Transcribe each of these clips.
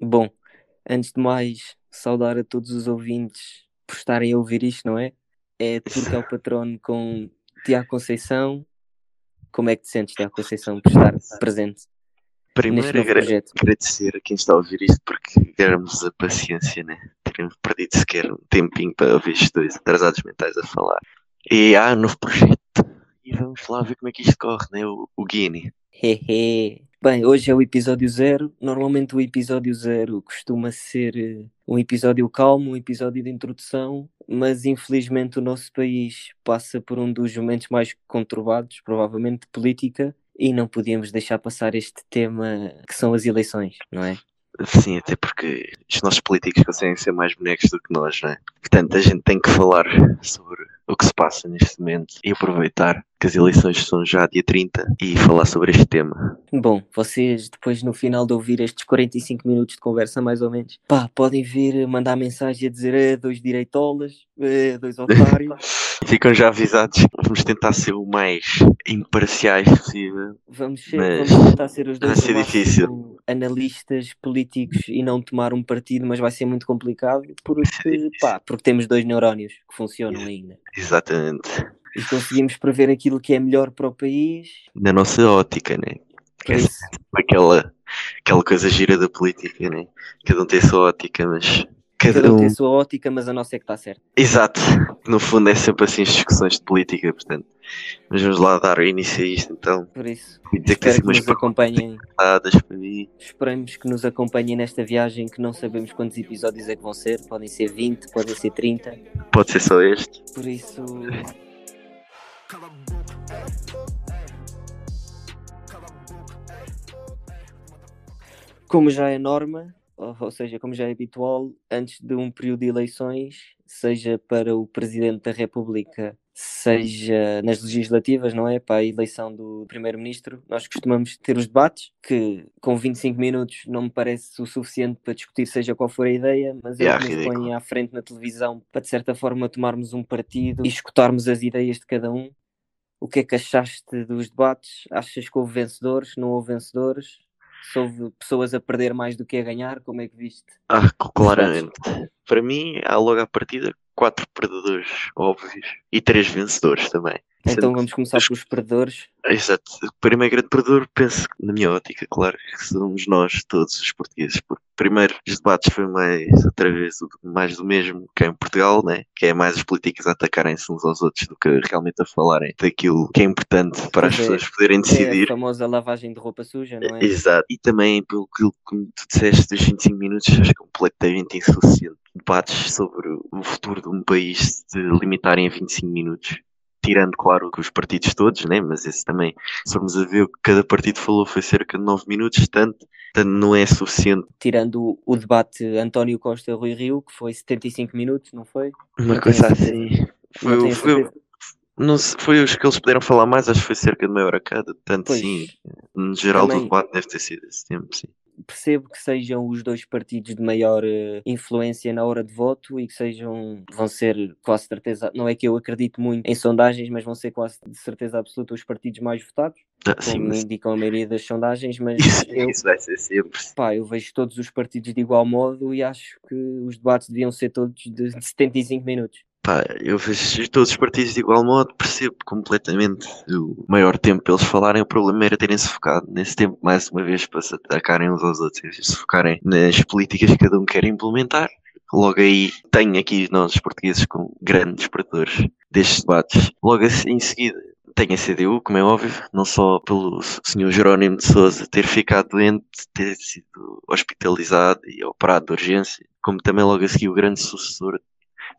Bom, antes de mais, saudar a todos os ouvintes por estarem a ouvir isto, não é? É Turco é o patrono com Tiago Conceição. Como é que te sentes, Tiago Conceição, por estar presente? Primeiro, agra- projeto. agradecer a quem está a ouvir isto porque ganhamos a paciência, né? Teremos perdido sequer um tempinho para ouvir estes dois atrasados mentais a falar. E há um novo projeto. E vamos lá ver como é que isto corre, né? O, o Guinea. Hehe. Bem, hoje é o episódio zero. Normalmente o episódio zero costuma ser eh, um episódio calmo, um episódio de introdução, mas infelizmente o nosso país passa por um dos momentos mais conturbados, provavelmente de política, e não podíamos deixar passar este tema que são as eleições, não é? Sim, até porque os nossos políticos conseguem ser mais bonecos do que nós, né? Portanto, a gente tem que falar sobre o que se passa neste momento e aproveitar que as eleições são já dia 30 e falar sobre este tema. Bom, vocês depois no final de ouvir estes 45 minutos de conversa, mais ou menos, pá, podem vir mandar mensagem a dizer eh, dois direitolas, eh, dois otários. Ficam já avisados. Vamos tentar ser o mais imparciais possível. Vamos, ser, Mas vamos tentar ser os dois vai ser difícil. analistas políticos e não tomar um partido, mas vai ser muito complicado porque, pá, porque temos dois neurónios que funcionam ainda. Exatamente. E conseguimos prever aquilo que é melhor para o país. Na nossa ótica, né? Isso, Aquela, aquela coisa gira da política, né? Cada um tem a sua ótica, mas cada cada um um. tem a sua ótica, mas a nossa é que está certa. Exato. No fundo é sempre assim as discussões de política, portanto. Mas vamos lá dar início a isto então. Por isso, E dizer que assim que nos acompanhem. para mim. Esperamos que nos acompanhem nesta viagem que não sabemos quantos episódios é que vão ser. Podem ser 20, podem ser 30. Pode ser só este. Por isso, como já é norma, ou seja, como já é habitual, antes de um período de eleições, seja para o Presidente da República, seja nas legislativas, não é? Para a eleição do Primeiro-Ministro, nós costumamos ter os debates, que com 25 minutos não me parece o suficiente para discutir seja qual for a ideia, mas é Yeah, que nos ridículo. põe à frente na televisão para, de certa forma, tomarmos um partido e escutarmos as ideias de cada um. O que é que achaste dos debates? Achas que houve vencedores? Não houve vencedores? Se houve pessoas a perder mais do que a ganhar? Como é que viste? Ah, claramente. Para mim, há logo à partida quatro perdedores óbvios e três vencedores também. Então vamos começar pelos perdedores. Exato. O primeiro grande perdedor, penso que, na minha ótica, claro, que somos nós, todos os portugueses. Porque, primeiro, os debates foi mais, outra vez, mais do mesmo que é em Portugal, né? Que é mais os políticos a atacarem-se uns aos outros do que realmente a falarem daquilo que é importante para as é. pessoas poderem É a decidir. famosa lavagem de roupa suja, não é? Exato. E também, pelo que tu disseste, dos 25 minutos, acho completamente insuficiente. Debates sobre o futuro de um país se limitarem a 25 minutos. Tirando, claro, que os partidos todos, né? mas esse também, se formos a ver o que cada partido falou, foi cerca de 9 minutos, tanto, tanto não é suficiente. Tirando o, o debate António Costa-Rui Rio, que foi 75 minutos, não foi? Uma Não coisa assim. Foi, Não o- foi, o- não se- foi os que eles puderam falar mais, acho que foi cerca de meia hora cada. Tanto Pois, sim, no geral também- do debate deve ter sido esse tempo, sim. Percebo que sejam os dois partidos de maior eh, influência na hora de voto e que sejam, vão ser quase certeza, não é que eu acredito muito em sondagens, mas vão ser quase de certeza absoluta os partidos mais votados, Ah, sim, como mas indicam a maioria das sondagens, mas isso, eu, isso vai ser sempre. pá, eu vejo todos os partidos de igual modo e acho que os debates deviam ser todos de 75 minutos. Pá, eu vejo todos os partidos de igual modo, percebo completamente o maior tempo para eles falarem, o problema era terem-se focado nesse tempo mais uma vez para se atacarem uns aos outros, se focarem nas políticas que cada um quer implementar. Logo aí tenho aqui nós os portugueses como grandes perdedores destes debates. Logo assim, em seguida tenho a CDU, como é óbvio, não só pelo Sr. Jerónimo de Sousa ter ficado doente, ter sido hospitalizado e operado de urgência, como também logo a seguir o grande sucessor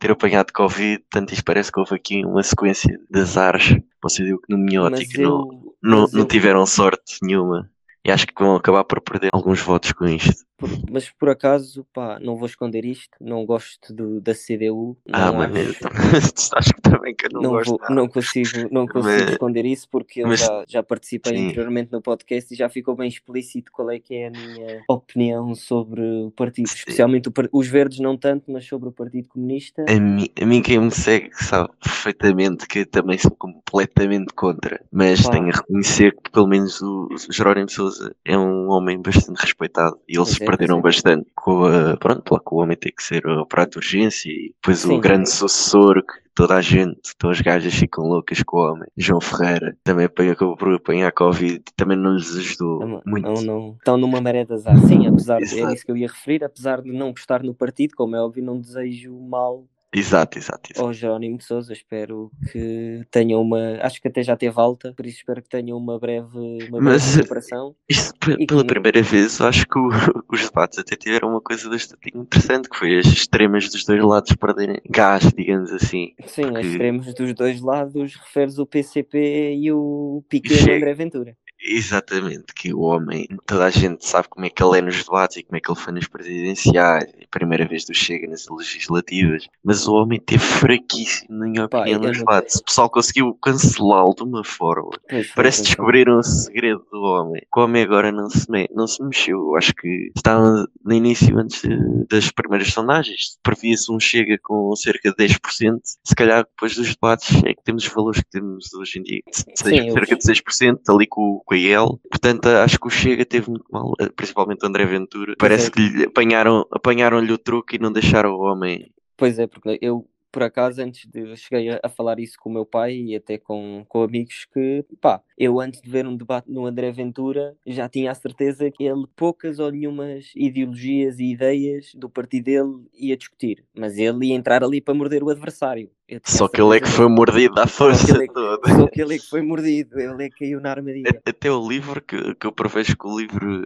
ter apanhado Covid, tanto isto parece que houve aqui uma sequência de azares. Você viu que no minha ótica não, eu, não, não eu- tiveram sorte nenhuma. E acho que vão acabar por perder alguns votos com isto. Por- mas por acaso, pá, não vou esconder isto, não gosto do, da CDU, ah, mano, acho- acho que também que eu não, não, gosto. vou- não consigo, não consigo Mas- esconder isso porque eu mas- já, já participei sim. anteriormente no podcast e já ficou bem explícito qual é que é a minha opinião sobre o partido, Sim. especialmente o os verdes não tanto, mas sobre o Partido Comunista. A mim, a mim quem me segue sabe perfeitamente que também sou completamente contra, mas Pá. tenho a reconhecer que pelo menos o Jerónimo de Sousa é um homem bastante respeitado e ele se. Perderam bastante com a, pronto, lá com o homem ter que ser operado de urgência e depois Sim. o grande sucessor que toda a gente, todas as gajas ficam loucas com o homem, João Ferreira, também acabou por apanhar Covid, também não lhes ajudou Não, muito. não, não- estão numa maré de azar. Sim, apesar de, Exato. era isso que eu ia referir, apesar de não gostar no partido, como é óbvio, não desejo mal Exato, exato, exato. ao Jerónimo de Souza. Espero que tenha uma. Acho que até já teve alta, por isso espero que tenha uma breve, uma breve Mas, recuperação. Isto, pe- E pela que- primeira vez, acho que o- os debates até tiveram uma coisa bastante interessante, que foi as extremas dos dois lados perderem gás, digamos assim. Sim, porque- extremos dos dois lados, referes o PCP e o Piquet André Ventura. Exatamente, que o homem, toda a gente sabe como é que ele é nos debates e como é que ele foi nas presidenciais, é a primeira vez do Chega nas legislativas, mas o homem teve fraquíssimo, na minha Pá, opinião, eu nos debates. O pessoal conseguiu cancelá-lo de uma forma. Pois Parece foi. descobriram o segredo do homem. O homem agora não se, me- não se mexeu. Eu acho que estava no início, antes das primeiras sondagens, previa-se um chega com cerca de 10%. Se calhar depois dos debates é que temos os valores que temos hoje em dia. Sim, cerca de 6%, ali com, com IEL. Portanto, acho que o Chega teve muito mal, eh, principalmente o André Ventura. Parece é. que lhe apanharam, apanharam-lhe o truque e não deixaram o homem. Pois é, porque eu, por acaso, antes de cheguei a, a falar isso com o meu pai e até com, com amigos que, pá, eu antes de ver um debate no André Ventura já tinha a certeza que ele poucas ou nenhumas ideologias e ideias do partido dele ia discutir, mas ele ia entrar ali para morder o adversário. A Só que ele é que foi mordido à força é que- toda. Só que ele é que foi mordido, ele é que caiu na armadilha. Até o livro, que, que eu prevejo que o livro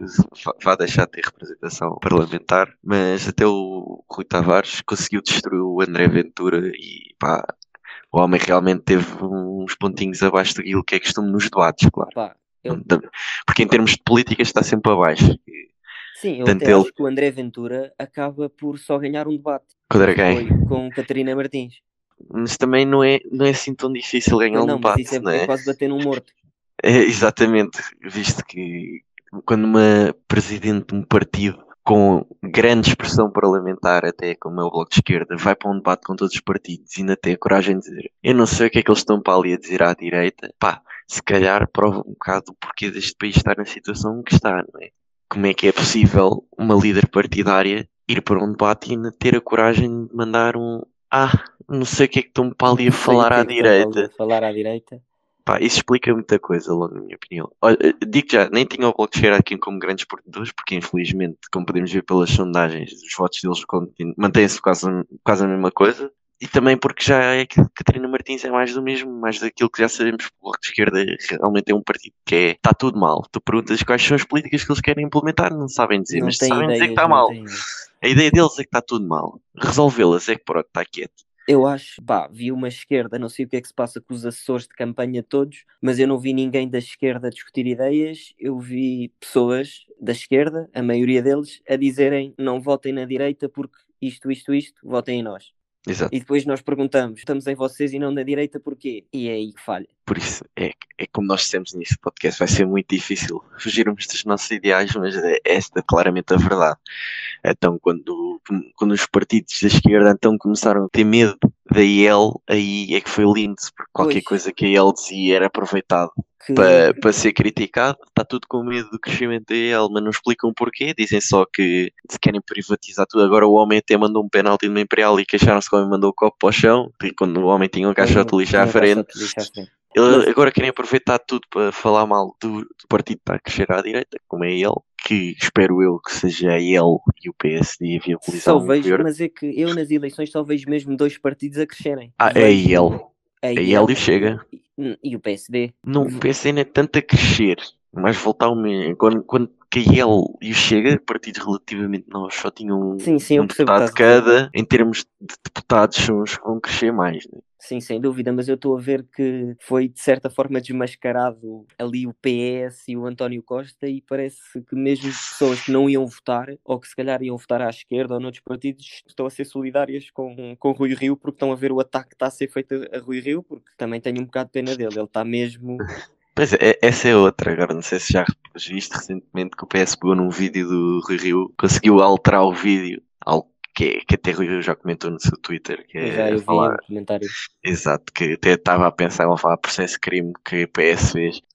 vá deixar de ter representação parlamentar, mas até o Rui Tavares conseguiu destruir o André Ventura e pá, o homem realmente teve uns pontinhos abaixo daquilo que é costume nos debates, claro. Pá, eu- Porque em termos de política está sempre abaixo. Sim, eu Tanto até ele- acho que o André Ventura acaba por só ganhar um debate. Contra que quem? Foi com Catarina Martins. Mas também não é, não é assim tão difícil ganhar um não, mas debate, isso é, não é é? quase bater num morto. É, exatamente, visto que quando uma presidente de um partido com grande expressão parlamentar, até como é o Bloco de Esquerda, vai para um debate com todos os partidos e ainda tem a coragem de dizer eu não sei o que é que eles estão para ali a dizer à direita, pá, se calhar prova um bocado o porquê deste país estar na situação que está, não é? Como é que é possível uma líder partidária ir para um debate e ainda ter a coragem de mandar um ah, não sei o que é que estão para ali a falar à é direita. a Falar à direita. Pá, isso explica muita coisa, logo na minha opinião. Olha, eh, digo já, nem tinha o Bloco de Esquerda aqui como grandes perdedores, porque infelizmente, como podemos ver pelas sondagens, os votos deles mantêm-se quase, quase a mesma coisa. E também porque já é que Catarina Martins é mais do mesmo, mais daquilo que já sabemos que o Bloco de Esquerda realmente é um partido que é, está tudo mal. Tu perguntas quais são as políticas que eles querem implementar, não sabem dizer, Não mas sabem dizer que ideias, está mal. tem- A ideia deles é que está tudo mal. Resolvê-las é que pronto, está quieto. Eu acho, pá, vi uma esquerda, não sei o que é que se passa com os assessores de campanha todos, mas eu não vi ninguém da esquerda discutir ideias. Eu vi pessoas da esquerda, a maioria deles, a dizerem não votem na direita porque isto, isto, isto, votem em nós. Exato. E depois nós perguntamos, estamos em vocês e não na direita porquê? E é aí que falha. Por isso, é, é como nós dissemos neste podcast, vai ser muito difícil fugirmos dos nossos ideais, mas é esta claramente a verdade. Então, quando, quando os partidos da esquerda então começaram a ter medo da IEL, aí é que foi lindo, porque qualquer Pois. coisa que a IEL dizia era aproveitado Que, para, para ser criticado. Está tudo com medo do crescimento da IEL, mas não explicam porquê. Dizem só que se querem privatizar tudo. Agora o homem até mandou um penalti numa Imperial e queixaram-se que o homem mandou o copo para o chão, quando o homem tinha um caixote de lixo à frente. Ele agora querem aproveitar tudo para falar mal do, do partido que está a crescer à direita, como é ele, que espero eu que seja ele e o PSD a viabilizar Só vejo, governo. mas é que eu nas eleições só vejo mesmo dois partidos a crescerem. Ah, é Vejo ele. a É IEL ele e o Chega. e, e o PSD. Não, o PSD não é tanto a crescer, mas voltar ao mesmo. Quando, quando que ele e o Chega, partidos relativamente novos, só tinham um, Sim, sim, um deputado cada, em termos de deputados, são os que vão crescer mais. Né? Sim, sem dúvida, mas eu estou a ver que foi de certa forma desmascarado ali o PS e o António Costa e parece que mesmo pessoas que não iam votar ou que se calhar iam votar à esquerda ou noutros partidos estão a ser solidárias com, com Rui Rio porque estão a ver o ataque que está a ser feito a Rui Rio porque também tenho um bocado de pena dele, ele está mesmo Pois é, essa é outra. Agora não sei se já viste recentemente que o PS pegou num vídeo do Rui Rio, conseguiu alterar o vídeo, algo que, que até Rui já comentou no seu Twitter, que Eu já é eu vi falar, um comentário. exato, que até estava a pensar em falar processo crime que a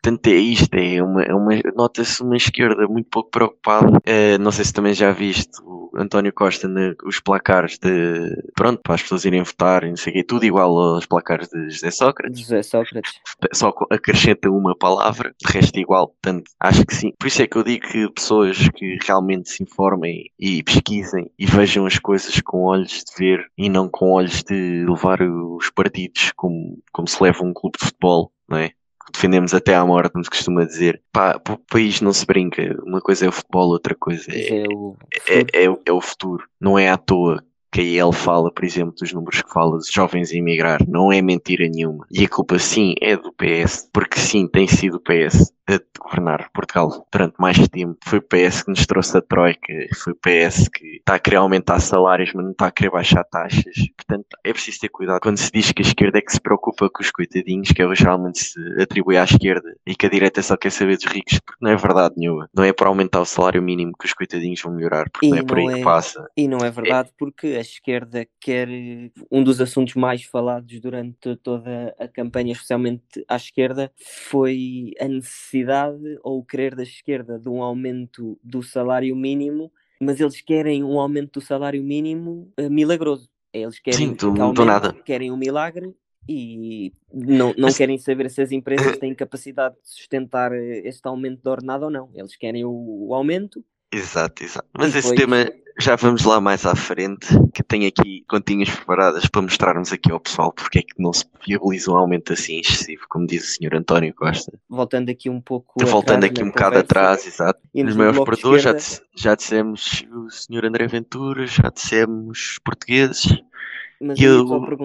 Portanto, é isto, é uma, é uma nota-se uma esquerda muito pouco preocupada. Eh, não sei se também já viste o António Costa na- os placares de, pronto, para as pessoas irem votar e não sei o quê, tudo igual aos placares de José Sócrates José Sócrates. só acrescenta uma palavra, de resto igual, portanto, acho que sim. Por isso é que eu digo que pessoas que realmente se informem e pesquisem e vejam as coisas com olhos de ver e não com olhos de levar os partidos como, como se leva um clube de futebol, não é? Defendemos até à morte, como se costuma dizer. Pá, o país não se brinca. Uma coisa é o futebol, outra coisa Mas é, é o é, é, o- é o futuro. Não é à toa que aí ele fala, por exemplo, dos números que fala dos jovens a emigrar. Não é mentira nenhuma. E a culpa, sim, é do PS. Porque, sim, tem sido o PS a governar Portugal durante mais tempo. Foi o PS que nos trouxe a Troika. Foi o PS que está a querer aumentar salários, mas não está a querer baixar taxas. Portanto, é preciso ter cuidado. Quando se diz que a esquerda é que se preocupa com os coitadinhos, que é geralmente se atribui à esquerda, e que a direita só quer saber dos ricos, porque não é verdade nenhuma. Não é para aumentar o salário mínimo que os coitadinhos vão melhorar, porque E não é por aí não que é- passa. E não é verdade, porque a esquerda quer um dos assuntos mais falados durante toda a campanha, especialmente à esquerda, foi a necessidade ou o querer da esquerda de um aumento do salário mínimo, mas eles querem um aumento do salário mínimo eh, milagroso. Eles querem Sim, do- do nada. querem um milagre e não, não querem saber se as empresas têm capacidade de sustentar eh, este aumento de ordenado ou não. Eles querem o, o aumento Exato, exato. Mas E esse depois- tema já vamos lá mais à frente, que tenho aqui continhas preparadas para mostrarmos aqui ao pessoal porque é que não se viabiliza um aumento assim excessivo, como diz o Sr. António Costa. voltando aqui um pouco Voltando aqui um bocado atrás, exato. Nos no maiores produtores já, já dissemos o Sr. André Ventura, já dissemos portugueses, mas e eu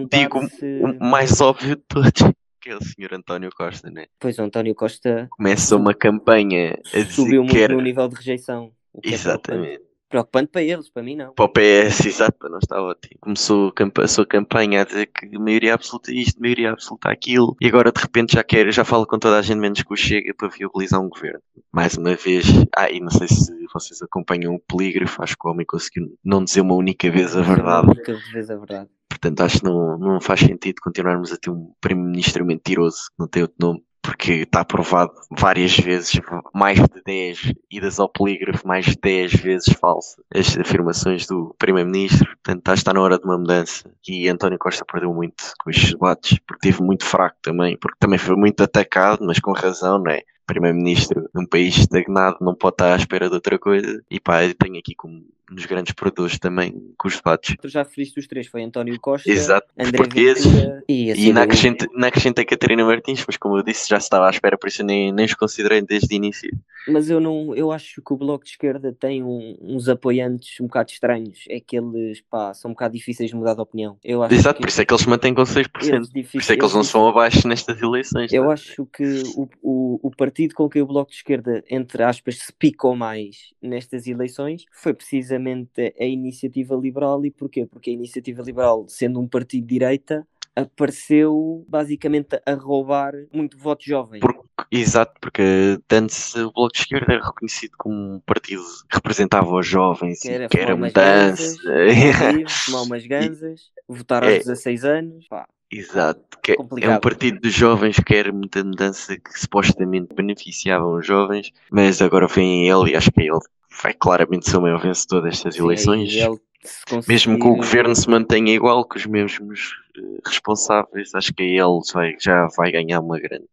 digo se... o mais óbvio de todos, que é o Sr. António Costa, né? Pois o António Costa Começa uma campanha a dizer subiu que muito quer... no nível de rejeição. Que é preocupante. Exatamente. preocupante para eles, para mim não. para o PS, exato, não está ótimo. Começou a sua campanha a dizer que maioria absoluta isto, maioria absoluta aquilo, e agora de repente já quer, já fala com toda a gente menos que o Chega para viabilizar um governo. Mais uma vez, ah, e não sei se vocês acompanham o polígrafo, acho que o homem conseguiu não dizer uma única vez a verdade. Nunca vez a verdade. Portanto, acho que não, não faz sentido continuarmos a ter um primeiro-ministro mentiroso, que não tem outro nome, porque está provado várias vezes, mais de 10, idas ao polígrafo, mais de 10 vezes falsa, as afirmações do primeiro-ministro. Portanto, que está na hora de uma mudança. E António Costa perdeu muito com estes debates, porque teve muito fraco também, porque também foi muito atacado, mas com razão, não é? Primeiro-Ministro num país estagnado não pode estar à espera de outra coisa. E pá, eu tenho aqui como nos grandes produtores também com os debates. Tu já referiste os três, foi António Costa, Exato, André portugueses. Ventura e, E assim, ainda o- acrescenta, ainda acrescenta a Catarina Martins, mas como eu disse, já se estava à espera, por isso eu nem, nem os considerei desde o início. Mas eu não, eu acho que o Bloco de Esquerda tem um- uns apoiantes um bocado estranhos. É que eles, pá, são um bocado difíceis de mudar de opinião. Eu acho Exato, que por isso é que eles se mantêm com 6%. eles Por isso é que eles não são abaixo nestas eleições. Eu tá? acho que o, o, o partido com quem o Bloco de Esquerda, entre aspas, se picou mais nestas eleições foi precisamente a Iniciativa Liberal. E porquê? Porque a Iniciativa Liberal, sendo um partido de direita, apareceu basicamente a roubar muito voto jovem. Por- Exato, porque antes o Bloco de Esquerda era reconhecido como um partido que representava os jovens Que e era que era mudança. Livre, tomar umas ganzas, votar aos É. 16 anos. Pá, Exato, que é- é um partido dos jovens que era muita mudança que supostamente beneficiavam os jovens, mas agora vem ele e acho que ele vai claramente ser o maior vencedor destas sim, eleições. ele, se conseguir- Mesmo que o governo se mantenha igual, com os mesmos eh, responsáveis, acho que ele vai- já vai ganhar uma grande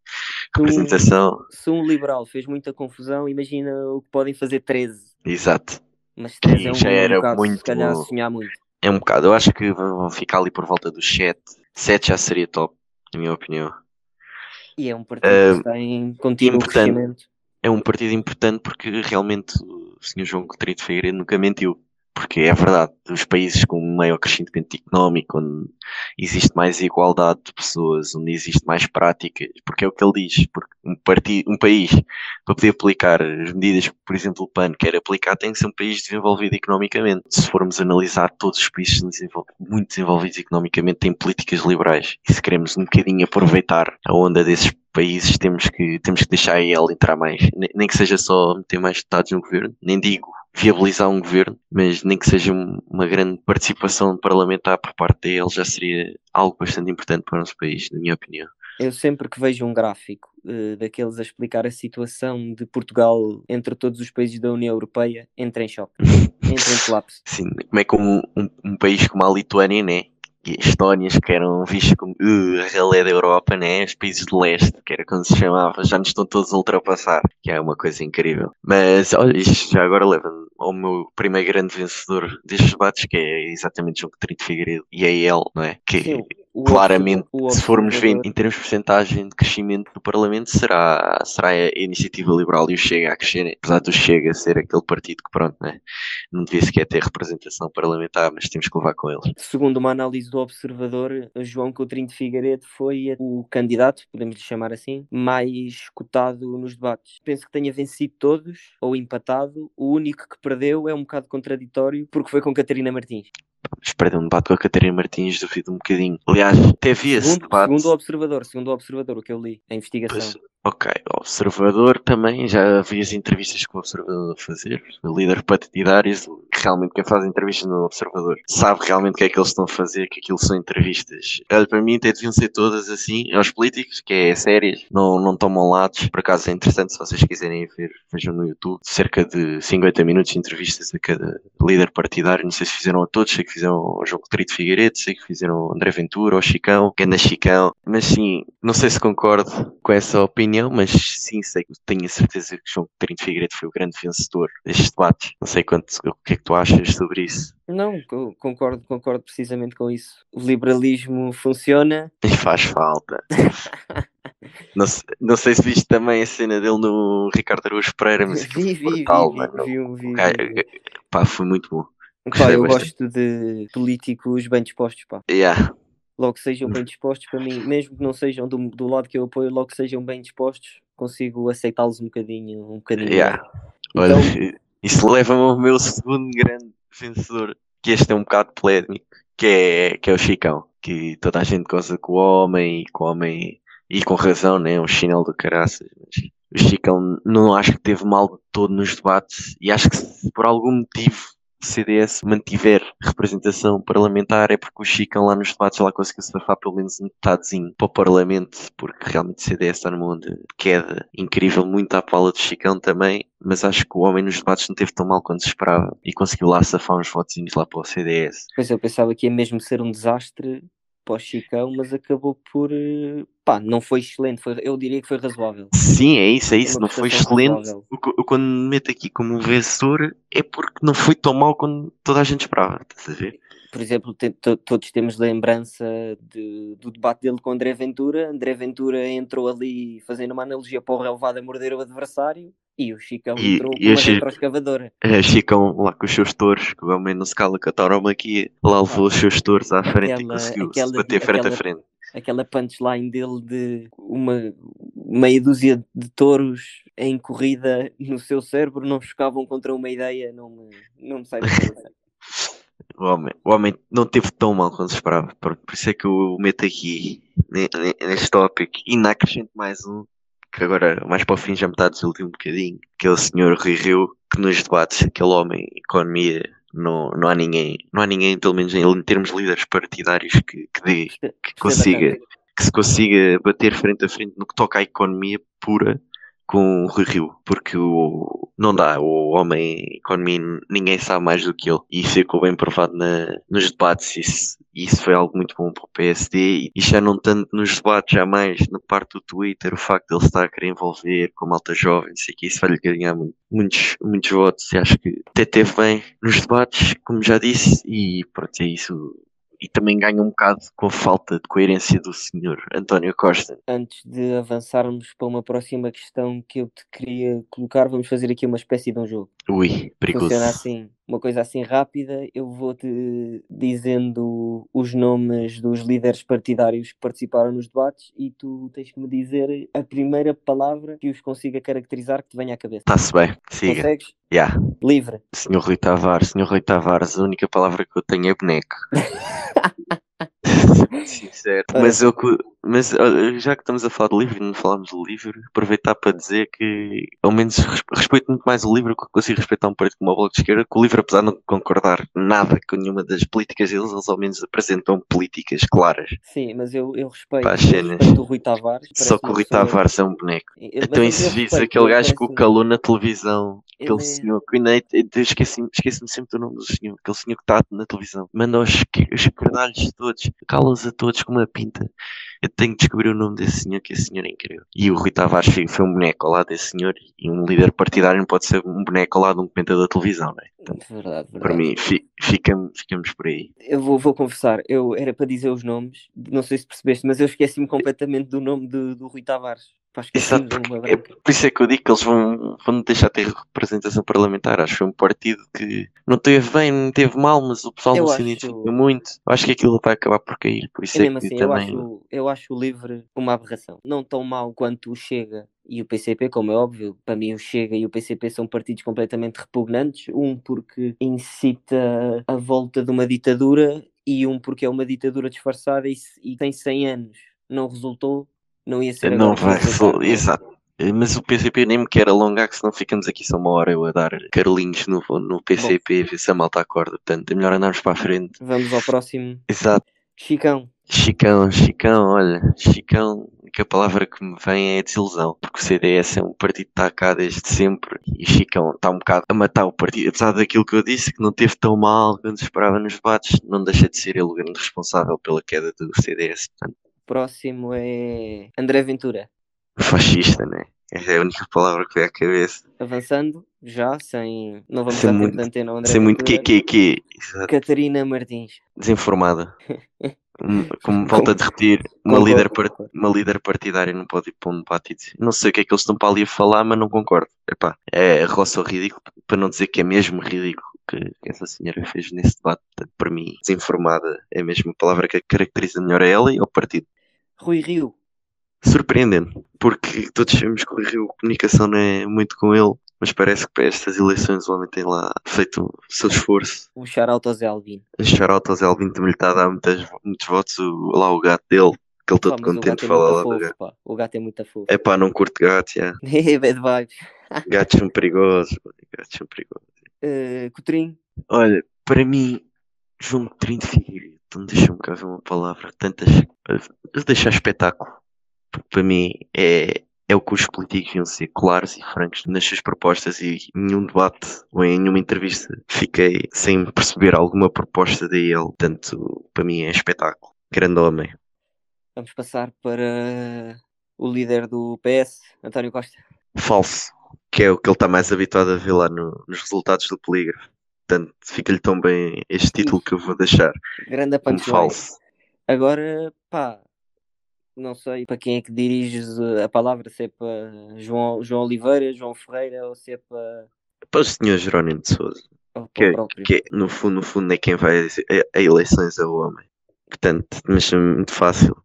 representação. Se um liberal fez muita confusão, imagina o que podem fazer 13. Exato. Mas 13 é um, já era bocado, muito- se calhar, sonhar muito. É um bocado. Eu acho que vão ficar ali por volta dos 7. 7 já seria top, na minha opinião. E é um partido Eh, que está em contínuo importante. crescimento. É um partido importante porque realmente o Sr. João Coutinho de Figueiredo nunca mentiu. Porque é verdade, os países com maior crescimento económico, onde existe mais igualdade de pessoas, onde existe mais práticas, porque é o que ele diz, porque um, partido, um país, para poder aplicar as medidas que, por exemplo, o PAN quer aplicar, tem que ser um país desenvolvido economicamente. Se formos analisar todos os países muito desenvolvidos economicamente, têm políticas liberais. E se queremos um bocadinho aproveitar a onda desses países, temos que, temos que deixar ele entrar mais. Ne- Nem que seja só meter mais deputados no governo, nem digo viabilizar um governo, mas nem que seja uma grande participação parlamentar por parte deles já seria algo bastante importante para o nosso país, na minha opinião. Eu sempre que vejo um gráfico uh, daqueles a explicar a situação de Portugal entre todos os países da União Europeia, entra em choque, entra em colapso. Sim, como é que um, um, um país como a Lituânia, né? Estónias, que eram vistos como uh, a relé da Europa, né? Os países de leste, que era como se chamava, já nos estão todos a ultrapassar, que é uma coisa incrível. Mas olha, isto já agora leva-me ao meu primeiro grande vencedor destes debates, que é exatamente João Coutinho de Figueiredo e a ele, não é? Que Sim claramente, se formos ver em termos de porcentagem de crescimento do Parlamento, será, será a iniciativa liberal e o Chega a crescer, apesar do Chega ser aquele partido que, pronto, né, não devia sequer ter representação parlamentar, mas temos que levar com eles. Segundo uma análise do Observador, João Coutrinho de Figueiredo foi o candidato, podemos lhe chamar assim, mais cotado nos debates. Penso que tenha vencido todos, ou empatado. O único que perdeu é um bocado contraditório, porque foi com Catarina Martins. Espero um debate com a Catarina Martins, duvido um bocadinho. Aliás, teve esse debate. Segundo o Observador, segundo o Observador, o que eu li, a investigação. Pois, Ok, o Observador também, já vi as entrevistas que o Observador a fazer, líderes partidários, realmente quem faz entrevistas no Observador sabe realmente o que é que eles estão a fazer, que aquilo são entrevistas. Olha, para mim até deviam ser todas assim, aos políticos, que é sérias, não, não tomam lados, por acaso é interessante se vocês quiserem ver, vejam no YouTube, cerca de 50 minutos de entrevistas a cada líder partidário, não sei se fizeram a todos, sei que fizeram ao João Coutinho Figueiredo, sei que fizeram ao André Ventura, ao Chicão, Ganda Chicão, mas sim, não sei se concordo com essa opinião mas sim, sei, tenho a certeza que João Coutinho de Figueiredo foi o grande vencedor deste debate. Não sei quanto, o que é que tu achas sobre isso. Não, concordo, concordo precisamente com isso. O liberalismo funciona. E faz falta. não, sei, não sei se viste também a cena dele no Ricardo Araújo Pereira, mas vi, vi, brutal, vi, mano. Vi, vi, vi, Pá, foi muito bom. Pá, eu bastante. gosto de políticos bem dispostos, pá. Yeah logo sejam bem dispostos para mim, mesmo que não sejam do, do lado que eu apoio, logo sejam bem dispostos, consigo aceitá-los um bocadinho, um bocadinho. Yeah. Olha, então, isso leva-me ao meu segundo grande vencedor, que este é um bocado polémico, que é, que é o Chicão, que toda a gente goza com o homem e com o homem, e com razão, né? Um chinelo do caraças, mas o Chicão não acho que teve mal todo nos debates e acho que se por algum motivo CDS mantiver representação parlamentar é porque o Chicão lá nos debates lá conseguiu safar pelo menos um metadezinho para o Parlamento, porque realmente o CDS está numa onda de queda incrível, muito à pala do Chicão também, mas acho que o homem nos debates não teve tão mal quanto se esperava e conseguiu lá safar uns votinhos lá para o CDS. Pois eu pensava que ia mesmo ser um desastre para o Chicão, mas acabou por. Eh, pá, não foi excelente, foi, eu diria que foi razoável. Sim, é isso, é isso, não foi excelente. Eu, quando me meto aqui como vencedor é porque não foi tão mal quanto toda a gente esperava, estás a ver? Por exemplo, te, to, todos temos lembrança de, do debate dele com André Ventura. André Ventura entrou ali fazendo uma analogia para o relevado a morder o adversário e o Chicão e, entrou com uma retroescavadora. É, Chicão lá com os seus touros, que o homem não se cala com a aqui, lá levou os seus touros à frente aquela, e conseguiu aquela, bater frente aquela, a frente. Aquela punchline dele de uma meia dúzia de touros em corrida no seu cérebro não chocavam contra uma ideia, não me, não me sai da cabeça. O homem, o homem não teve tão mal quanto se esperava. Por, por isso é que eu meto aqui neste tópico e ainda acrescento mais um que agora mais para o fim já me está a desiludir um bocadinho, aquele senhor Rui Rio, que nos debates, aquele homem, economia, não, não há ninguém, não há ninguém, pelo menos em, em termos de líderes partidários, que, que, dê, que consiga, que se consiga bater frente a frente no que toca à economia pura com o Rui Rio, porque o, não dá, o homem economia ninguém sabe mais do que ele. E isso ficou bem provado na, nos debates. Isso, isso foi algo muito bom para o PSD e já não tanto nos debates, já mais na parte do Twitter, o facto de ele estar a querer envolver com malta jovem, sei que isso vai-lhe ganhar muitos, muitos votos. E acho que até teve bem nos debates, como já disse, e pronto, é isso e também ganha um bocado com a falta de coerência do senhor António Costa. Antes de avançarmos para uma próxima questão que eu te queria colocar, vamos fazer aqui uma espécie de um jogo. Ui, perigoso. Funciona assim uma coisa assim rápida, eu vou-te dizendo os nomes dos líderes partidários que participaram nos debates e tu tens que me dizer a primeira palavra que os consiga caracterizar que te venha à cabeça. Está-se bem, siga. Consegues? Yeah. Livre. Senhor Rui Tavares, senhor Rui Tavares, a única palavra que eu tenho é boneco. Sim, certo. Mas, eu, mas já que estamos a falar de livro e não falámos do livro, aproveitar para dizer que ao menos respeito muito mais o livro que consigo respeitar um partido como o Bloco de Esquerda, que o livro, apesar de não concordar nada com nenhuma das políticas deles, eles ao menos apresentam políticas claras. Sim, mas eu, eu respeito, eu respeito o Rui Tavares. Só que o Rui Tavares é um boneco. Eu, então isso diz aquele gajo que o calou na televisão, aquele é... senhor que eu esqueci-me esqueci sempre do nome do senhor, aquele senhor que está na televisão, manda os, os todos, cala-os a todos com uma pinta. Eu tenho que descobrir o nome desse senhor, que esse senhor é incrível. E o Rui Tavares foi um boneco ao lado desse senhor, e um líder partidário não pode ser um boneco ao lado de um comentador da televisão, não é? Portanto, verdade, verdade. Para mim, fi, ficamos, ficamos por aí. Eu vou, vou confessar, eu era para dizer os nomes, não sei se percebeste, mas eu esqueci-me completamente do nome do, do Rui Tavares. Exato, é por isso é que eu digo que eles vão, vão deixar de ter representação parlamentar. Acho que foi um partido que não teve bem, não teve mal, mas o pessoal eu não acho... se identifica muito. Acho que aquilo vai acabar por cair. Por isso é, é que assim, também. Eu acho, eu acho o livre uma aberração. Não tão mal quanto o Chega e o PCP, como é óbvio, para mim o Chega e o PCP são partidos completamente repugnantes. Um porque incita a volta de uma ditadura e um porque é uma ditadura disfarçada e, e tem 100 anos. Não resultou, não ia ser Não vai, exato. Mas o PCP nem me quer alongar, que senão ficamos aqui só uma hora eu a dar carolinhos no, no PCP, Bom. ver se a malta acorda. Portanto, é melhor andarmos para a frente. Vamos ao próximo. Exato. Chicão. Chicão, Chicão, olha, Chicão, que a palavra que me vem é desilusão, porque o CDS é um partido que está cá desde sempre e Chicão está um bocado a matar o partido. Apesar daquilo que eu disse, que não teve tão mal quando se esperava nos debates, não deixa de ser ele o grande responsável pela queda do CDS. Portanto, próximo é André Ventura. Fascista, né? É a única palavra que vem à cabeça. Avançando, já, sem. Não vamos sem dar muito, antena André Sem muito que, que, que. Catarina Martins. Desinformada. Como volta de repetir, uma líder, uma líder partidária não pode ir para um debate não sei o que é que eles estão para ali a falar, mas não concordo. Epá, é roça ridículo, para não dizer que é mesmo ridículo que, essa senhora fez nesse debate. Para mim, desinformada é a mesma palavra que caracteriza melhor a ela e ao partido. Rui Rio. Surpreendendo, porque todos sabemos que o Rui Rio, a comunicação não é muito com ele, mas parece que para estas eleições o homem tem lá feito o seu esforço. Um shout-out ao Zé Alvin. Um shout-out ao Zé Alvin também lhe está a dar muitos, muitos votos, o, lá o gato dele, que ele todo contente de é falar lá do gato. Pá. O gato é muito fofo. É pá, não curto gato, já. É bad vibes. Gatos são perigosos, gatos são perigosos. Uh, Coutrinho. Olha, para mim, João Coutrinho de Figueiredo, então deixa-me cá ver uma palavra, tantas... Deixar espetáculo. Para mim é, é o que os políticos deviam ser claros e francos nas suas propostas e em nenhum debate ou em nenhuma entrevista fiquei sem perceber alguma proposta dele. Portanto, para mim é espetáculo. Grande homem. Vamos passar para o líder do PS, António Costa. Falso, que é o que ele está mais habituado a ver lá no, nos resultados do polígrafo. Portanto, fica-lhe tão bem este título que eu vou deixar Grande como falso. Agora, pá, não sei para quem é que diriges a palavra, se é para João, João Oliveira, João Ferreira ou se é para. Para o senhor Jerónimo de Souza. Que, é, que, é, no, fundo, no fundo é quem vai a, a eleições é o homem. Portanto, mas é muito fácil.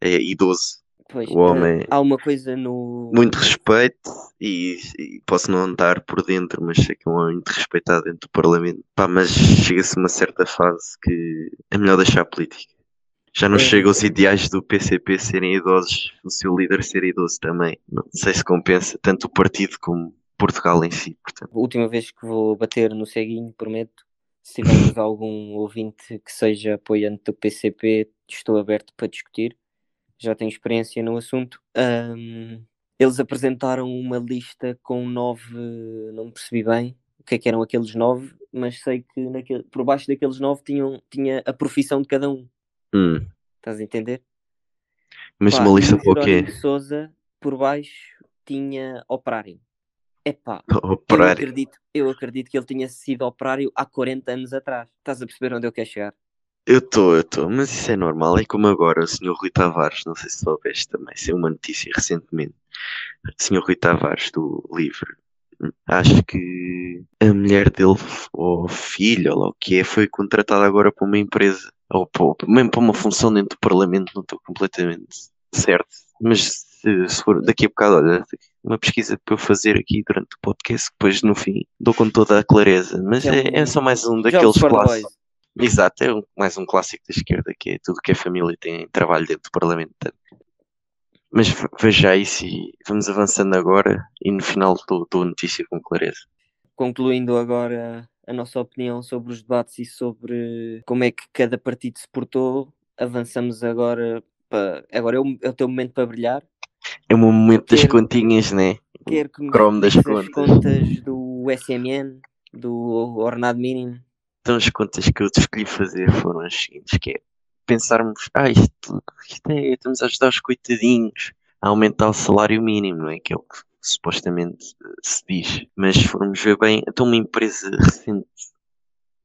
É idoso. Pois, o homem. Há uma coisa no. Muito respeito e, e, posso não andar por dentro, mas sei que é um homem muito respeitado dentro do Parlamento. Pá, mas chega-se a uma certa fase que é melhor deixar a política. Já não é. chega aos ideais do PCP serem idosos, o seu líder ser idoso também. Não sei se compensa tanto o partido como Portugal em si. Portanto. A última vez que vou bater no ceguinho, prometo. Se tivermos algum ouvinte que seja apoiante do PCP, estou aberto para discutir. Já tenho experiência no assunto. Um, eles apresentaram uma lista com nove, não percebi bem o que é que eram aqueles nove, mas sei que naquele, por baixo daqueles nove tinham, tinha a profissão de cada um. Hum. Estás a entender? Mas Pá, uma lista para o quê? Souza, por baixo, tinha operário. Epá, operário. Eu, acredito, eu acredito que ele tinha sido operário há 40 anos atrás. Estás a perceber onde eu quero chegar? Eu estou, eu estou, mas isso é normal. É como agora o Sr. Rui Tavares, não sei se soubeste também, saiu uma notícia recentemente. O Sr. Rui Tavares do Livre, acho que a mulher dele, ou filho, ou o que é, foi contratada agora para uma empresa ou mesmo para uma função dentro do Parlamento, não estou completamente certo. Mas se, se, for daqui a bocado, olha, uma pesquisa para eu fazer aqui durante o podcast, depois no fim dou com toda a clareza. Mas é, é, é só mais um daqueles clássicos. Exato, é um, mais um clássico da esquerda, que é tudo que é família tem trabalho dentro do Parlamento. Mas veja isso e vamos avançando agora e no final dou, a notícia com clareza. Concluindo agora a nossa opinião sobre os debates e sobre como é que cada partido se portou, avançamos agora para. Agora é o, é o teu momento para brilhar. É o momento das continhas, né? Quero que Chrome das contas. contas do SMN, do ordenado mínimo. Então as contas que eu escolhi fazer foram as seguintes, que é pensarmos, ah, isto, isto é, estamos a ajudar os coitadinhos a aumentar o salário mínimo, não é? Que é o que supostamente se diz. Mas se formos ver bem, então uma empresa recente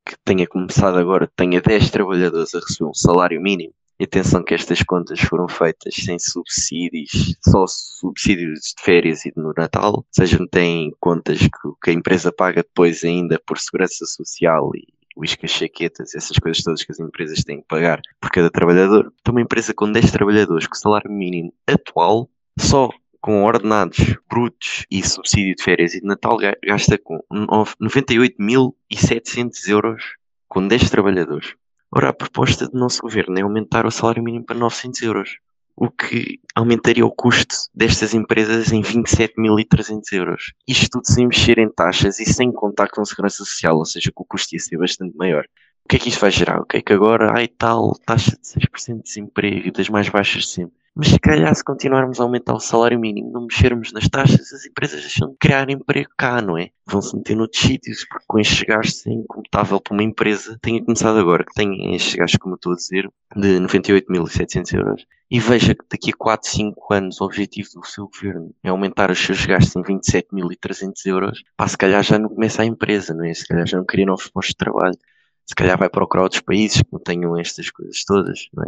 que tenha começado agora, tenha 10 trabalhadores a receber um salário mínimo, e atenção que estas contas foram feitas sem subsídios, só subsídios de férias e no Natal, ou seja, não tem contas que, que a empresa paga depois ainda por segurança social e uíscas, chaquetas, essas coisas todas que as empresas têm que pagar por cada trabalhador. Então uma empresa com 10 trabalhadores, com salário mínimo atual, só com ordenados brutos e subsídio de férias e de Natal gasta com 98.700 euros com 10 trabalhadores. Ora, a proposta do nosso governo é aumentar o salário mínimo para 900 euros, o que aumentaria o custo destas empresas em 27.300 euros. Isto tudo sem mexer em taxas e sem contar com segurança social, ou seja, que o custo ia ser bastante maior. O que é que isto vai gerar? O que é que agora, ai tal, taxa de 6% de desemprego das mais baixas de sempre. Mas se calhar se continuarmos a aumentar o salário mínimo, não mexermos nas taxas, as empresas deixam de criar emprego cá, não é? Vão-se meter noutros sítios, porque com estes gastos é incomputável para uma empresa tenha começado agora, que tem estes gastos, como eu estou a dizer, de 98.700 euros, e veja que daqui a 4, 5 anos o objetivo do seu governo é aumentar os seus gastos em 27.300 euros, pá, se calhar já não começa a empresa, não é? Se calhar já não cria novos postos de trabalho. Se calhar vai procurar outros países que não tenham estas coisas todas, não é?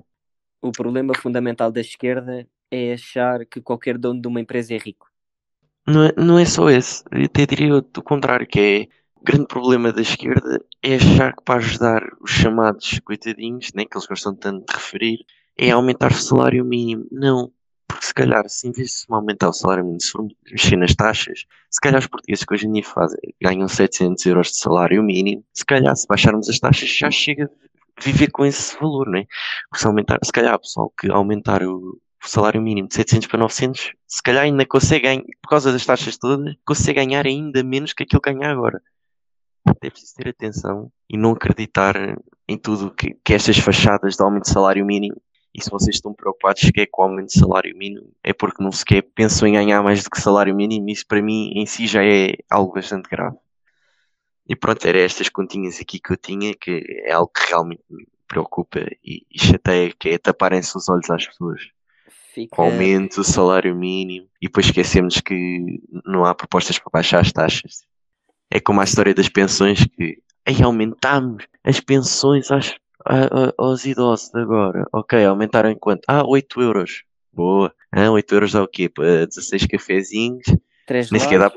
o problema fundamental da esquerda é achar que qualquer dono de uma empresa é rico. Não é, não é só esse, eu até diria o contrário, que é o grande problema da esquerda é achar que para ajudar os chamados coitadinhos, né, que eles gostam tanto de referir, é aumentar o salário mínimo. Não, porque se calhar, se em vez de se aumentar o salário mínimo, se mexer nas taxas, se calhar os portugueses que hoje em dia fazem, ganham 700 euros de salário mínimo, se calhar se baixarmos as taxas já chega viver com esse valor, né? Porque se aumentar, se calhar, pessoal que aumentar o, o salário mínimo de 700 para 900, se calhar ainda consegue ganhar, por causa das taxas todas, consegue ganhar ainda menos que aquilo que ganha agora. É preciso ter atenção e não acreditar em tudo que, que estas fachadas de aumento de salário mínimo. E se vocês estão preocupados que é com o aumento de salário mínimo, é porque não sequer pensam em ganhar mais do que salário mínimo. Isso para mim em si já é algo bastante grave. E pronto, era estas continhas aqui que eu tinha, que é algo que realmente me preocupa e, e chateia, que é taparem-se os olhos às pessoas. Fica... Aumento o salário mínimo e depois esquecemos que não há propostas para baixar as taxas. É como a história das pensões que aí aumentamos as pensões às, a, aos idosos agora. Ok, aumentaram em quanto? Ah, 8 euros. Boa. Ah, 8 euros dá o quê? Para 16 cafezinhos. nem, sequer dá,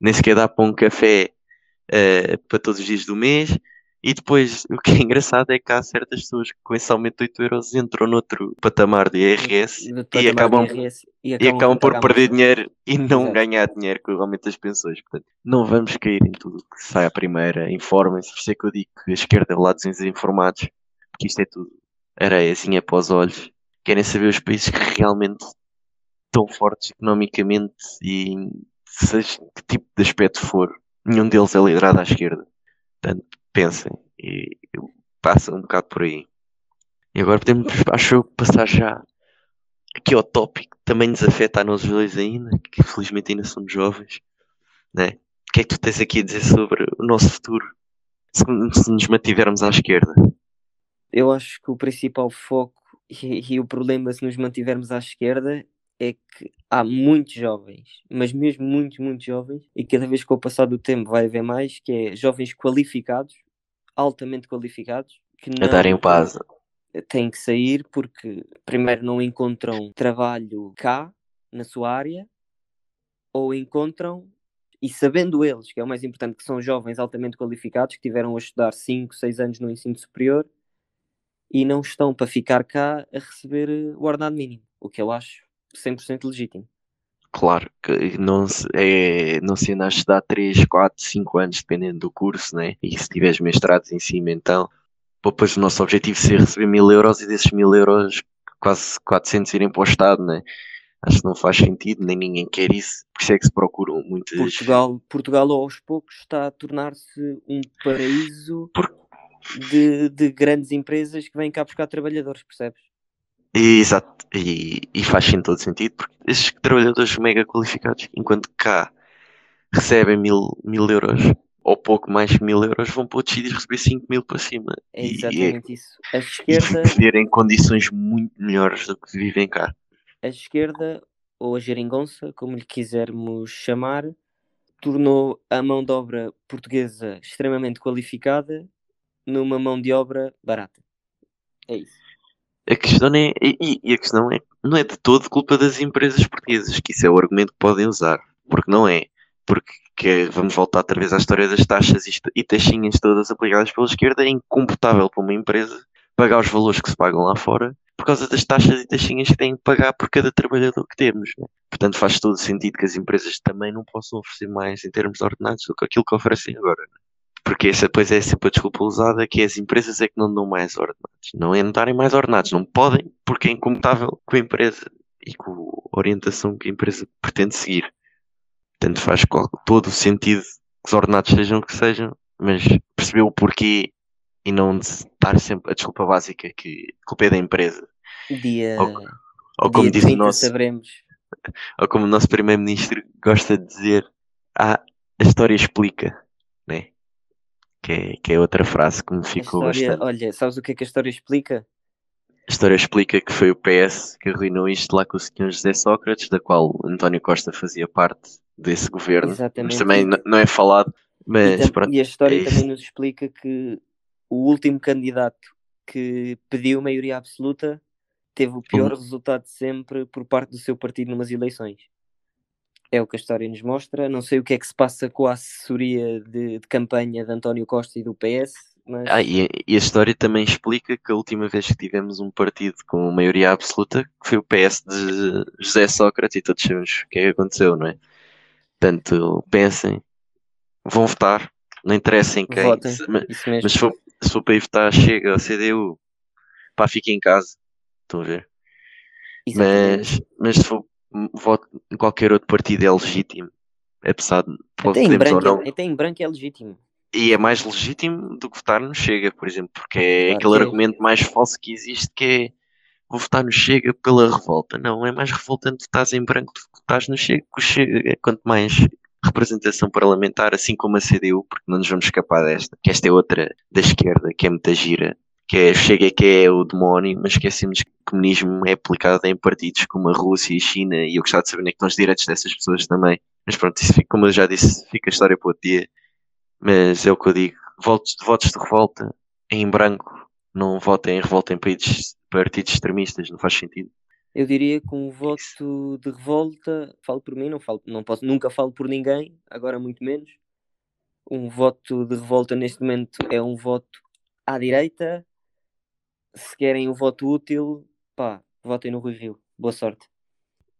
nem sequer dá para um café uh, para todos os dias do mês. E depois, o que é engraçado é que há certas pessoas que com esse aumento de 8 euros entram noutro patamar de IRS, e, acabam, de IRS e, acabam, e acabam por perder dinheiro e não Exato. ganhar dinheiro com o aumento das pensões. Portanto, não vamos cair em tudo que sai à primeira. Informem-se, por isso é que eu digo que a esquerda é lá dos desinformados, porque isto é tudo areiazinha para os olhos. Querem saber os países que realmente estão fortes economicamente e seja que tipo de aspecto for, nenhum deles é liderado à esquerda. Portanto, pensem e passa um bocado por aí. E agora podemos, acho passar já aqui ao tópico que também nos afeta a nós dois ainda, que felizmente ainda somos jovens, né? O que é que tu tens aqui a dizer sobre o nosso futuro se, se nos mantivermos à esquerda? Eu acho que o principal foco e, e o problema se nos mantivermos à esquerda é que há muitos jovens, mas mesmo muitos, muitos jovens, e cada vez com o passar do tempo vai haver mais, que é jovens qualificados, altamente qualificados, que não, a darem o passo. Têm que sair porque primeiro não encontram trabalho cá, na sua área, ou encontram, e sabendo eles, que é o mais importante, que são jovens altamente qualificados, que tiveram a estudar 5, 6 anos no ensino superior, e não estão para ficar cá a receber o ordenado mínimo, o que eu acho 100% legítimo. Claro, que não se, é, não se a estudar 3, 4, 5 anos, dependendo do curso, né? E se tiveres mestrados em cima, então Depois o nosso objetivo ser receber mil euros e desses mil euros quase 400 irem para o Estado, né? Acho que não faz sentido, nem ninguém quer isso, por isso é que se procuram muitas. Portugal, Portugal aos poucos está a tornar-se um paraíso por... de, de grandes empresas que vêm cá buscar trabalhadores, percebes? Exato, e, e faz todo sentido, porque esses trabalhadores mega qualificados, enquanto cá recebem mil, mil euros ou pouco mais de mil euros, vão para outros sítios receber 5 mil para cima. É exatamente e, isso. A esquerda. E viver em condições muito melhores do que vivem cá. A esquerda, ou a geringonça, como lhe quisermos chamar, tornou a mão de obra portuguesa extremamente qualificada numa mão de obra barata. É isso. A questão é, e, e a questão é, não é de todo culpa das empresas portuguesas, que isso é o argumento que podem usar, porque não é. Porque que, vamos voltar outra vez à história das taxas e taxinhas todas aplicadas pela esquerda, é incomportável para uma empresa pagar os valores que se pagam lá fora por causa das taxas e taxinhas que têm que pagar por cada trabalhador que temos. Né? Portanto, faz todo sentido que as empresas também não possam oferecer mais em termos de ordenados do que aquilo que oferecem agora. Né? Porque essa depois é sempre a desculpa usada que as empresas é que não dão mais ordenados. Não é não darem mais ordenados, não podem, porque é incomutável com a empresa e com a orientação que a empresa pretende seguir. Portanto, faz todo o sentido que os ordenados sejam o que sejam, mas perceber o porquê e não estar sempre a desculpa básica que a culpa é da empresa. Dia, ou, ou como dia diz o nosso, saberemos. Ou como o nosso primeiro-ministro gosta de dizer, ah, a história explica? Que é, que é outra frase que me ficou história, bastante. Olha, sabes o que é que a história explica? A história explica que foi o PS que arruinou isto lá com o Sr. José Sócrates, da qual António Costa fazia parte desse governo. Exatamente. Mas também não é falado. Mas, e, pronto, e a história é também nos explica que o último candidato que pediu maioria absoluta teve o pior Uhum. resultado de sempre por parte do seu partido numas eleições. É o que a história nos mostra. Não sei o que é que se passa com a assessoria de, de campanha de António Costa e do PS, mas Ah, e, e a história também explica que a última vez que tivemos um partido com maioria absoluta foi o PS de José Sócrates e todos sabemos o que é que aconteceu, não é? Portanto, pensem, vão votar, não interessa em quem, votem. se- mas, mas se, for, se for para ir votar, chega ao CDU, pá, fiquem em casa, estão a ver? Mas, mas se for voto em qualquer outro partido é legítimo, apesar de Até em, podemos ou branco, não. é- até em branco é legítimo. E é mais legítimo do que votar no Chega, por exemplo, porque é Claro aquele que é. argumento mais falso que existe que é vou votar no Chega pela revolta. Não, é mais revoltante votar em branco do que votar no Chega, porque o Chega é quanto mais representação parlamentar, assim como a CDU, porque não nos vamos escapar desta, que esta é outra da esquerda, que é muita gira, que é Chega que é o demónio, mas esquecemos que o comunismo é aplicado em partidos como a Rússia e a China, e eu gostava de saber onde é que estão os direitos dessas pessoas também. Mas pronto, isso fica, como eu já disse, fica a história para outro dia. Mas é o que eu digo. Votos, votos de revolta em branco. Não votem em revolta em partidos, partidos extremistas. Não faz sentido. Eu diria que um voto de revolta, falo por mim, não, falo, não posso, nunca falo por ninguém, agora muito menos. Um voto de revolta neste momento é um voto à direita. Se querem um voto útil, pá, votem no Rui Rio. Boa sorte.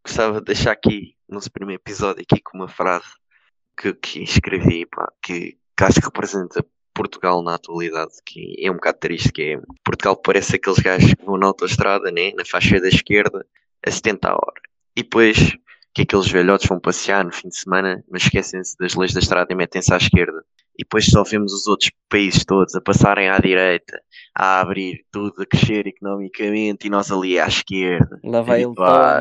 Gostava de deixar aqui, no nosso primeiro episódio, aqui com uma frase que, que escrevi, pá, que, que acho que representa Portugal na atualidade, que é um bocado triste, que é Portugal parece aqueles gajos que vão na autoestrada, né, na faixa da esquerda, a 70 a hora. E depois que aqueles velhotes vão passear no fim de semana, mas esquecem-se das leis da estrada e metem-se à esquerda. E depois só vemos os outros países todos a passarem à direita, a abrir tudo, a crescer economicamente, e nós ali à esquerda. Lá vai a.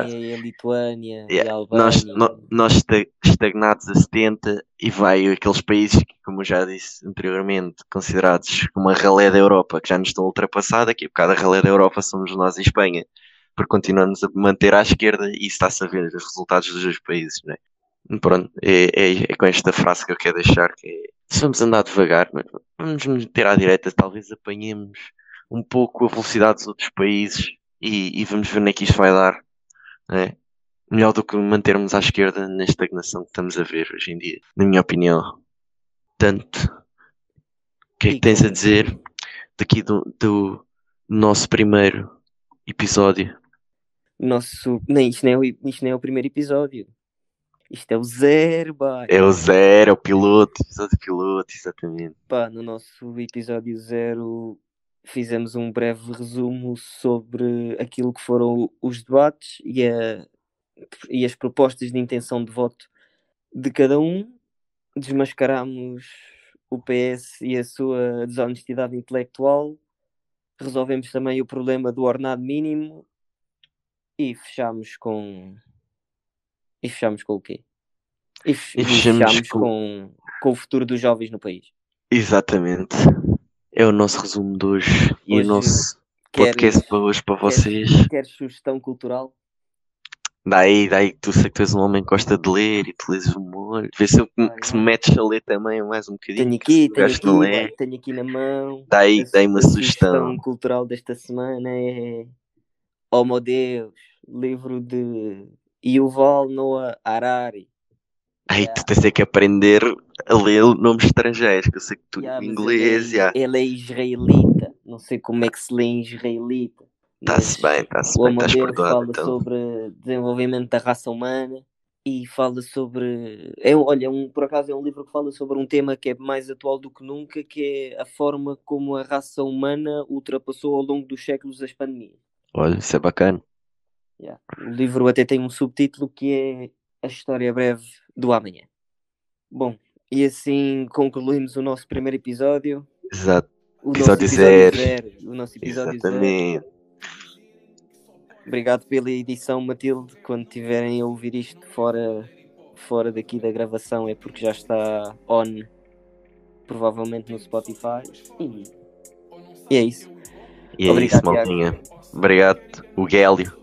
Letónia e a Lituânia e Yeah, a Albânia. Nós, no- nós esta- estagnados a 70 e vai aqueles países que, como já disse anteriormente, considerados como a ralé da Europa, que já nos estão a ultrapassar, daqui a bocado a ralé da Europa somos nós em Espanha, porque continuamos a manter à esquerda e está-se a ver os resultados dos dois países, não é? Pronto, é, é- é com esta frase que eu quero deixar, que é, se vamos andar devagar, vamos meter à direita, talvez apanhemos um pouco a velocidade dos outros países e, e vamos ver onde é que isto vai dar, não é? melhor do que mantermos à esquerda na estagnação que estamos a ver hoje em dia, na minha opinião. Portanto, o que é que tens a dizer daqui do, do nosso primeiro episódio? Nosso... Nem, isto, não é o, isto não é o primeiro episódio. Isto é o zero, pá. É o zero, é o piloto, episódio piloto, exatamente. Pá, no nosso episódio zero fizemos um breve resumo sobre aquilo que foram os debates e, a, e as propostas de intenção de voto de cada um. Desmascaramos o PS e a sua desonestidade intelectual. Resolvemos também o problema do ordenado mínimo e fechamos com. E fechamos com o quê? E, fe- E fechamos fechamos com- com, com o futuro dos jovens no país. Exatamente. É o nosso resumo de hoje e Hoje o nosso Queres, podcast para hoje para queres- vocês. queres sugestão cultural? Daí, daí tu sei que tu és um homem que gosta de ler e tu lês um molho. Vê se, eu, se me metes a ler também mais um bocadinho. Tenho aqui, tenho aqui, tenho aqui na mão. Daí, daí uma a sugestão. cultural desta semana é Oh meu Deus, livro de Yuval Noah Harari. Aí Yeah. tu tens é que aprender a ler nomes estrangeiros, que eu sei que tu Yeah, mas inglês, ele, é, já. ele é israelita. Não sei como é que se lê em israelita. Está-se bem, está-se O bem, estás Amadeus perdoado fala então. sobre desenvolvimento da raça humana e fala sobre. É, olha, um, por acaso é um livro que fala sobre um tema que é mais atual do que nunca, que é a forma como a raça humana ultrapassou ao longo dos séculos as pandemias. Olha, isso é bacana. Yeah. O livro até tem um subtítulo que é A História Breve do Amanhã. Bom, e assim concluímos o nosso primeiro episódio. Exato, O Episódio nosso zero. zero. O nosso episódio zero. exatamente. Obrigado pela edição, Matilde. Quando tiverem a ouvir isto fora, fora daqui da gravação é porque já está on, provavelmente no Spotify. E, e é isso. E é Obrigado, isso, maltinha. Obrigado, o Gélio.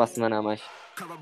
Para a semana a mais. Cada